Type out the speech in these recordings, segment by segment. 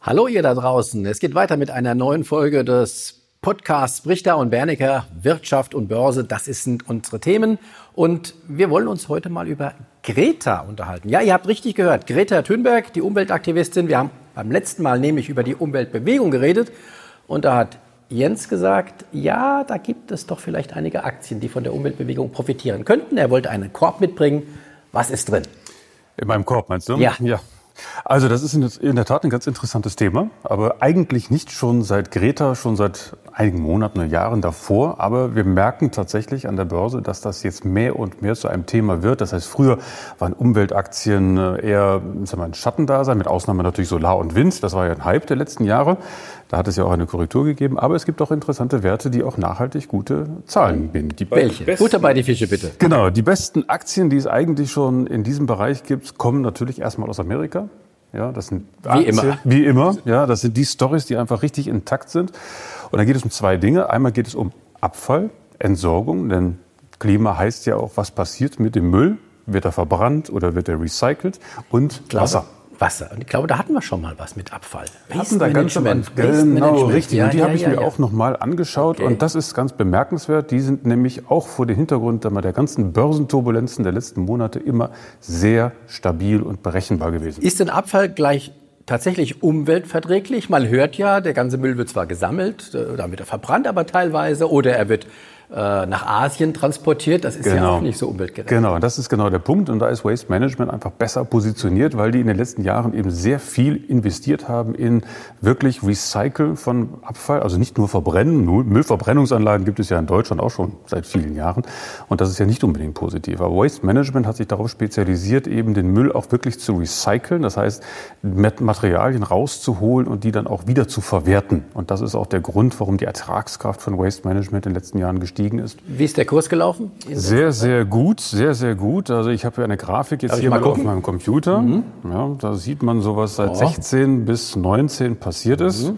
Hallo ihr da draußen. Es geht weiter mit einer neuen Folge des Podcasts Brichter und Bernecker Wirtschaft und Börse. Das sind unsere Themen. Und wir wollen uns heute mal über Greta unterhalten. Ja, ihr habt richtig gehört. Greta Thunberg, die Umweltaktivistin. Wir haben beim letzten Mal nämlich über die Umweltbewegung geredet. Und da hat Jens gesagt, ja, da gibt es doch vielleicht einige Aktien, die von der Umweltbewegung profitieren könnten. Er wollte einen Korb mitbringen. Was ist drin? In meinem Korb, meinst du? Ja. ja. Also das ist in der Tat ein ganz interessantes Thema, aber eigentlich nicht schon seit Greta, schon seit einigen Monaten oder Jahren davor. Aber wir merken tatsächlich an der Börse, dass das jetzt mehr und mehr zu einem Thema wird. Das heißt, früher waren Umweltaktien äh, eher sagen wir, ein Schattendasein, mit Ausnahme natürlich Solar und Wind. Das war ja ein Hype der letzten Jahre. Da hat es ja auch eine Korrektur gegeben. Aber es gibt auch interessante Werte, die auch nachhaltig gute Zahlen bieten. Die Welche? Besten, Butter bei die Fische, bitte. Genau. Die besten Aktien, die es eigentlich schon in diesem Bereich gibt, kommen natürlich erstmal aus Amerika. Ja, das sind wie immer. Wie immer. Ja, das sind die Stories, die einfach richtig intakt sind. Und da geht es um zwei Dinge. Einmal geht es um Abfall, Entsorgung, denn Klima heißt ja auch, was passiert mit dem Müll? Wird er verbrannt oder wird er recycelt? Und Wasser. Wasser. Und ich glaube, da hatten wir schon mal was mit Abfall. Waste da ganz Management. Genau, richtig. Ja, und die ja, habe ich ja, mir auch noch mal angeschaut. Okay. Und das ist ganz bemerkenswert. Die sind nämlich auch vor dem Hintergrund der ganzen Börsenturbulenzen der letzten Monate immer sehr stabil und berechenbar gewesen. Ist denn Abfall gleich tatsächlich umweltverträglich? Man hört ja, der ganze Müll wird zwar gesammelt, äh, dann wird er verbrannt, aber teilweise, oder er wird nach Asien transportiert. Das ist genau. ja auch nicht so umweltgerecht. Genau, das ist genau der Punkt. Und da ist Waste Management einfach besser positioniert, weil die in den letzten Jahren eben sehr viel investiert haben in wirklich Recycle von Abfall. Also nicht nur Verbrennen. Müllverbrennungsanlagen gibt es ja in Deutschland auch schon seit vielen Jahren. Und das ist ja nicht unbedingt positiv. Aber Waste Management hat sich darauf spezialisiert, eben den Müll auch wirklich zu recyceln. Das heißt, Materialien rauszuholen und die dann auch wieder zu verwerten. Und das ist auch der Grund, warum die Ertragskraft von Waste Management in den letzten Jahren gestiegen gestiegen ist. Wie ist der Kurs gelaufen? Sehr, sehr gut, sehr, sehr gut. Also ich habe ja eine Grafik jetzt Darf hier mal, auf meinem Computer. Mhm. Ja, da sieht man so, was seit oh. 16 bis 19 passiert ist.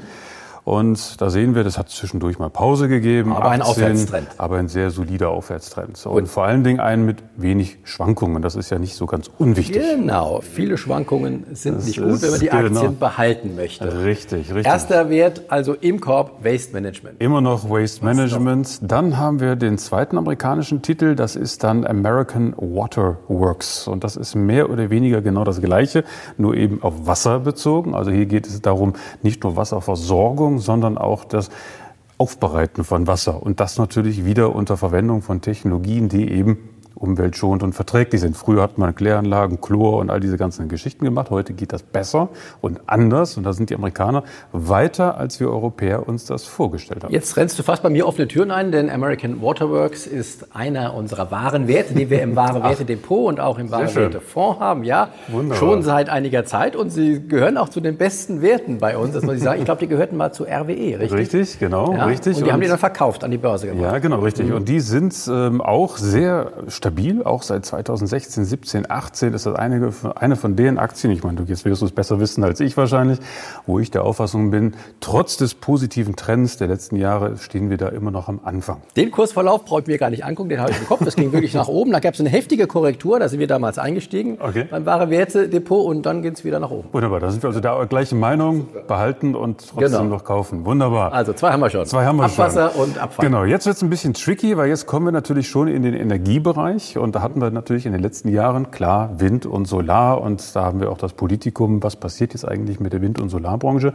Und da sehen wir, das hat zwischendurch mal Pause gegeben. Aber 18, ein Aufwärtstrend. Aber ein sehr solider Aufwärtstrend. So, und vor allen Dingen einen mit wenig Schwankungen. Das ist ja nicht so ganz unwichtig. Genau. Viele Schwankungen sind das nicht gut, wenn man die genau. Aktien behalten möchte. Richtig, richtig. Erster Wert also im Korb Waste Management. Immer noch Waste Management. Dann haben wir den zweiten amerikanischen Titel. Das ist dann American Water Works. Und das ist mehr oder weniger genau das Gleiche, nur eben auf Wasser bezogen. Also hier geht es darum, nicht nur Wasserversorgung, Versorgung, sondern auch das Aufbereiten von Wasser. Und das natürlich wieder unter Verwendung von Technologien, die eben umweltschonend und verträglich sind. Früher hat man Kläranlagen, Chlor und all diese ganzen Geschichten gemacht. Heute geht das besser und anders. Und da sind die Amerikaner weiter, als wir Europäer uns das vorgestellt haben. Jetzt rennst du fast bei mir offene Türen ein, denn American Waterworks ist einer unserer wahren Werte, die wir im Ware Werte Depot und auch im Ware Werte Fonds haben. Ja, Wunderbar. schon seit einiger Zeit. Und sie gehören auch zu den besten Werten bei uns. Das muss ich sagen. Ich glaube, die gehörten mal zu RWE, richtig? Richtig, genau, ja? richtig. Und die und haben die dann verkauft an die Börse gemacht. Ja, genau, richtig. Mhm. Und die sind ähm, auch sehr stabil auch seit 2016, 17, 18 ist das eine, eine von den Aktien, ich meine, du jetzt wirst du es besser wissen als ich wahrscheinlich, wo ich der Auffassung bin, trotz des positiven Trends der letzten Jahre stehen wir da immer noch am Anfang. Den Kursverlauf brauche ich mir gar nicht angucken, den habe ich im Kopf, das ging wirklich nach oben, da gab es eine heftige Korrektur, da sind wir damals eingestiegen okay. beim Ware Werte Depot und dann geht es wieder nach oben. Wunderbar, da sind wir also da gleiche Meinung, behalten und trotzdem genau. noch kaufen. Wunderbar. Also zwei haben wir schon. Zwei haben wir Abwasser schon. und Abfall. Genau, jetzt wird es ein bisschen tricky, weil jetzt kommen wir natürlich schon in den Energiebereich. Bereich. Und da hatten wir natürlich in den letzten Jahren klar Wind und Solar. Und da haben wir auch das Politikum, was passiert jetzt eigentlich mit der Wind- und Solarbranche.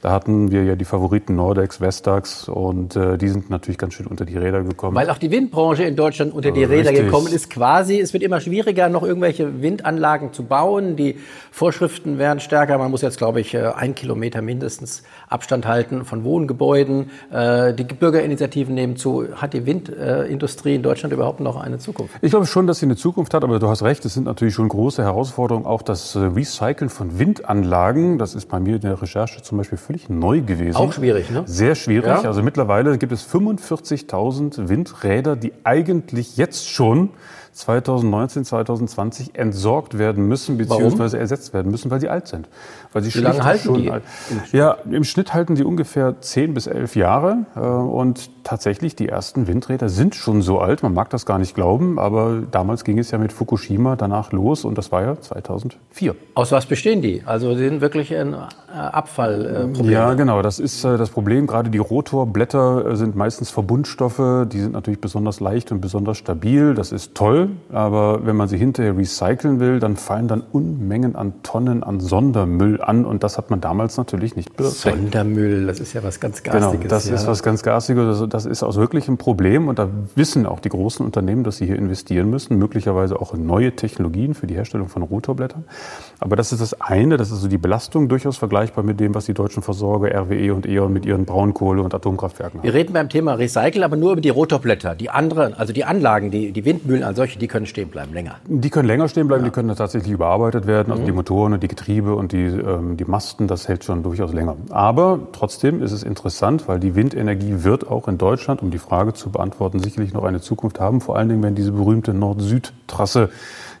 Da hatten wir ja die Favoriten Nordex, Vestax und äh, die sind natürlich ganz schön unter die Räder gekommen. Weil auch die Windbranche in Deutschland unter die Räder Richtig. gekommen ist. Quasi, es wird immer schwieriger, noch irgendwelche Windanlagen zu bauen. Die Vorschriften werden stärker. Man muss jetzt, glaube ich, äh, ein Kilometer mindestens Abstand halten von Wohngebäuden. Äh, die Bürgerinitiativen nehmen zu. Hat die Windindustrie in Deutschland überhaupt noch eine Zukunft? Ich glaube schon, dass sie eine Zukunft hat, aber du hast recht, es sind natürlich schon große Herausforderungen. Auch das äh, Recyceln von Windanlagen, das ist bei mir in der Recherche zum Beispiel völlig neu gewesen. Auch schwierig, ne? Sehr schwierig. Ja. Also mittlerweile gibt es 45.000 Windräder, die eigentlich jetzt schon 2019, 2020 entsorgt werden müssen beziehungsweise ersetzt werden müssen, weil sie alt sind. Weil sie Wie lange halten schon die? alt- Ja, im Schnitt halten die ungefähr 10 bis 11 Jahre. äh, Und tatsächlich, die ersten Windräder sind schon so alt. Man mag das gar nicht glauben, aber damals ging es ja mit Fukushima danach los und das war ja 2004. Aus was bestehen die? Also sie sind wirklich ein äh, Abfallproblem. Ja, genau. Das ist äh, das Problem. Gerade die Rotorblätter äh, sind meistens Verbundstoffe. Die sind natürlich besonders leicht und besonders stabil. Das ist toll. Aber wenn man sie hinterher recyceln will, dann fallen dann Unmengen an Tonnen an Sondermüll an. Und das hat man damals natürlich nicht bedacht. Sondermüll, das ist ja was ganz Genau, Garstiges. das ja. ist was ganz Garstiges. Also Das ist auch wirklich ein Problem und da wissen auch die großen Unternehmen, dass sie hier investieren müssen, möglicherweise auch in neue Technologien für die Herstellung von Rotorblättern. Aber das ist das eine, das ist so die Belastung durchaus vergleichbar mit dem, was die deutschen Versorger RWE und E.ON mit ihren Braunkohle- und Atomkraftwerken haben. Wir reden beim Thema Recycle, aber nur über die Rotorblätter. Die anderen, also die Anlagen, die, die Windmühlen als solche, die können stehen bleiben länger. Die können länger stehen bleiben, die können tatsächlich überarbeitet werden. Mhm. Also die Motoren und die Getriebe und die, ähm, die Masten, das hält schon durchaus länger. Aber trotzdem ist es interessant, weil die Windenergie wird auch in Deutschland, um die Frage zu beantworten, sicherlich noch eine Zukunft haben. Vor allen Dingen, wenn diese berühmte Nord-Süd-Trasse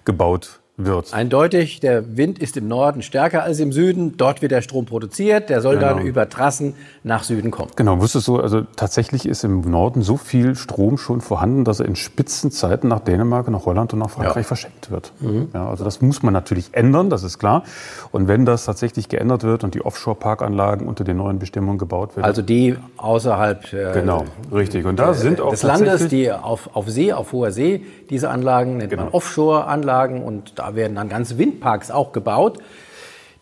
gebaut wird. Eindeutig, der Wind ist im Norden stärker als im Süden. Dort wird der Strom produziert. Der soll dann Genau. über Trassen nach Süden kommen. Genau, wusstest du, also tatsächlich ist im Norden so viel Strom schon vorhanden, dass er in Spitzenzeiten nach Dänemark, nach Holland und nach Frankreich Ja. verschenkt wird. Ja, also das muss man natürlich ändern, das ist klar. Und wenn das tatsächlich geändert wird und die Offshore-Parkanlagen unter den neuen Bestimmungen gebaut werden, Also die außerhalb äh, genau, richtig. Und da sind auch des Landes, die auf, auf See, auf hoher See, diese Anlagen nennt man Genau. Offshore-Anlagen und da werden dann ganze Windparks auch gebaut.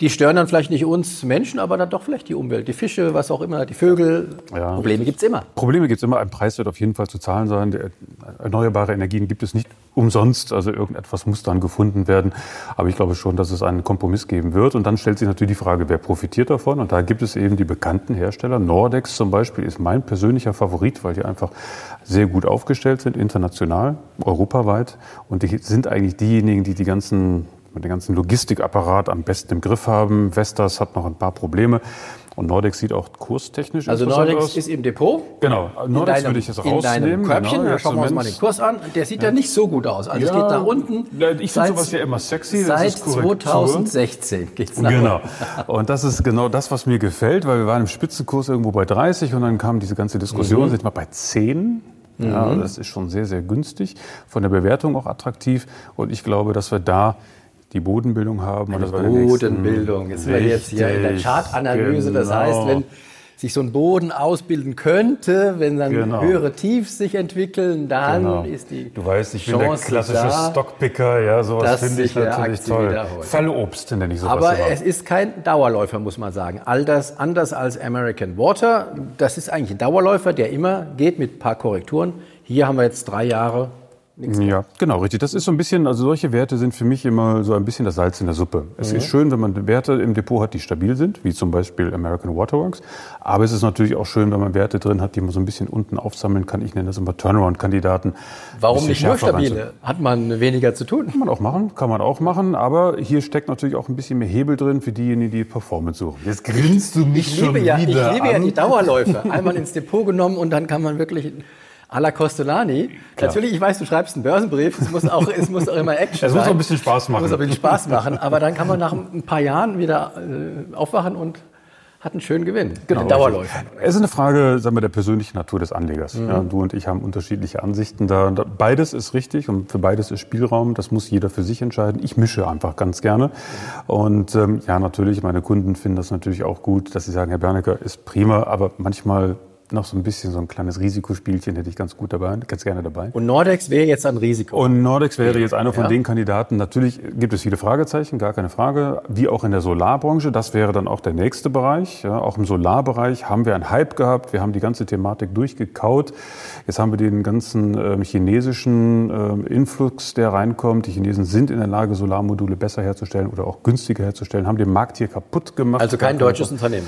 Die stören dann vielleicht nicht uns Menschen, aber dann doch vielleicht die Umwelt, die Fische, was auch immer, die Vögel. Ja. Probleme gibt's immer. Probleme gibt es immer. Ein Preis wird auf jeden Fall zu zahlen sein. Der- Erneuerbare Energien gibt es nicht umsonst. Also irgendetwas muss dann gefunden werden. Aber ich glaube schon, dass es einen Kompromiss geben wird. Und dann stellt sich natürlich die Frage, wer profitiert davon? Und da gibt es eben die bekannten Hersteller. Nordex zum Beispiel ist mein persönlicher Favorit, weil die einfach sehr gut aufgestellt sind, international, europaweit. Und die sind eigentlich diejenigen, die die ganzen den ganzen Logistikapparat am besten im Griff haben. Vestas hat noch ein paar Probleme. Und Nordex sieht auch kurstechnisch Also interessant Nordex aus. ist im Depot. Genau, Nordex deinem- würde ich jetzt In deinem rausnehmen. Körbchen, genau, da schauen wir uns mal den. Kurs an. Der sieht ja, nicht so gut aus. Also es Ja. geht nach unten. Ja, ich finde sowas ja immer sexy, das Seit ist Korrektur. 2016 geht's nach Genau. Und das ist genau das, was mir gefällt, weil wir waren im Spitzenkurs irgendwo bei 30 und dann kam diese ganze Mhm. Diskussion, sind wir bei 10. Ja, das ist schon sehr, sehr günstig. Von der Bewertung auch attraktiv. Und ich glaube, dass wir da die Bodenbildung haben. den nächsten- Bodenbildung. Jetzt sind wir jetzt hier in der Chartanalyse. Das genau. heißt, wenn sich so ein Boden ausbilden könnte, wenn dann Genau. höhere Tiefs sich entwickeln, dann Genau. ist die Du weißt, ich bin der Chance klassische da. Stockpicker, ja, sowas finde ich eine natürlich toll. Fallobst nenne ich sowas Aber immer. es ist kein Dauerläufer, muss man sagen. All das anders als American Water. Das ist eigentlich ein Dauerläufer, der immer geht mit ein paar Korrekturen. Hier haben wir jetzt drei Jahre. Ja, genau, richtig. Das ist so ein bisschen, also solche Werte sind für mich immer so ein bisschen das Salz in der Suppe. Es ist schön, wenn man Werte im Depot hat, die stabil sind, wie zum Beispiel American Waterworks. Aber es ist natürlich auch schön, wenn man Werte drin hat, die man so ein bisschen unten aufsammeln kann. Ich nenne das immer Turnaround-Kandidaten. Warum nicht nur stabile? Hat man weniger zu tun? Kann man auch machen, kann man auch machen. Aber hier steckt natürlich auch ein bisschen mehr Hebel drin für diejenigen, die Performance suchen. Jetzt grinst du mich Ich liebe, ja, ich liebe ja die Dauerläufer. Einmal ins Depot genommen und dann kann man wirklich à la Costolani. Natürlich, ich weiß, du schreibst einen Börsenbrief. Es muss auch, es muss auch immer Action Es muss sein. auch ein bisschen Spaß machen. Es muss auch ein bisschen Spaß machen. Aber dann kann man nach ein paar Jahren wieder äh, aufwachen und hat einen schönen Gewinn. Genau. Dauerläufer. Es ist eine Frage sagen wir, der persönlichen Natur des Anlegers. Mhm. Ja, du und ich haben unterschiedliche Ansichten. Da, da, beides ist richtig und für beides ist Spielraum. Das muss jeder für sich entscheiden. Ich mische einfach ganz gerne. Und ähm, ja, natürlich, meine Kunden finden das natürlich auch gut, dass sie sagen, Herr Bernecker ist prima, aber manchmal noch so ein bisschen so ein kleines Risikospielchen hätte ich ganz gut dabei, ganz gerne dabei. Und Nordex wäre jetzt ein Risiko. Und Nordex wäre jetzt einer von Ja. den Kandidaten. Natürlich gibt es viele Fragezeichen, gar keine Frage. Wie auch in der Solarbranche. Das wäre dann auch der nächste Bereich. Ja, auch im Solarbereich haben wir einen Hype gehabt. Wir haben die ganze Thematik durchgekaut. Jetzt haben wir den ganzen ähm, chinesischen ähm, Influx, der reinkommt. Die Chinesen sind in der Lage, Solarmodule besser herzustellen oder auch günstiger herzustellen, haben den Markt hier kaputt gemacht. also kein deutsches Unternehmen.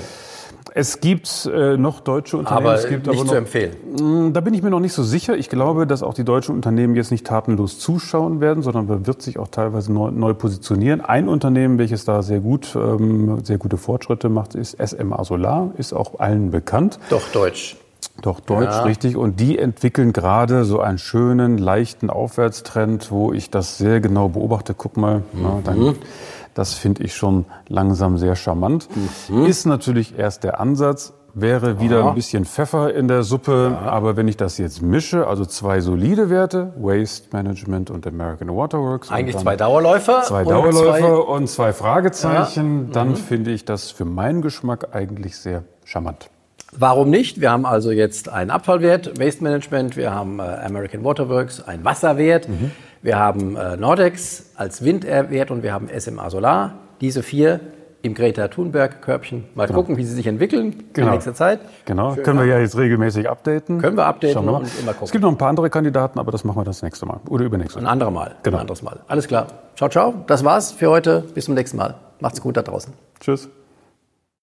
Es gibt äh, noch deutsche Unternehmen. Aber es gibt nicht aber zu noch, empfehlen. Mm, Da bin ich mir noch nicht so sicher. Ich glaube, dass auch die deutschen Unternehmen jetzt nicht tatenlos zuschauen werden, sondern man wird sich auch teilweise neu, neu positionieren. Ein Unternehmen, welches da sehr gut, ähm, sehr gute Fortschritte macht, ist SMA Solar, ist auch allen bekannt. Doch deutsch. Doch, Deutsch, ja. richtig. Und die entwickeln gerade so einen schönen, leichten Aufwärtstrend, wo ich das sehr genau beobachte. Guck mal, mhm. na, dann, das finde ich schon langsam sehr charmant. Mhm. Ist natürlich erst der Ansatz, wäre wieder ein bisschen Pfeffer in der Suppe. Ja. Aber wenn ich das jetzt mische, also zwei solide Werte, Waste Management und American Waterworks. Eigentlich zwei Dauerläufer. Zwei Dauerläufer und zwei Fragezeichen. Ja. Dann mhm. finde ich das für meinen Geschmack eigentlich sehr charmant. Warum nicht? Wir haben also jetzt einen Abfallwert, Waste Management, wir haben äh, American Waterworks, einen Wasserwert, mhm. Wir haben äh, Nordex als Windwert und wir haben SMA Solar. Diese vier im Greta Thunberg-Körbchen. Mal genau. gucken, wie sie sich entwickeln genau. in nächster Zeit. Genau, Schön können wir ja jetzt regelmäßig updaten. Können wir updaten wir und immer gucken. Es gibt noch ein paar andere Kandidaten, aber das machen wir das nächste Mal oder übernächste Mal. Ein anderes Mal. Genau. Ein anderes Mal. Alles klar. Ciao, ciao. Das war's für heute. Bis zum nächsten Mal. Macht's gut da draußen. Tschüss.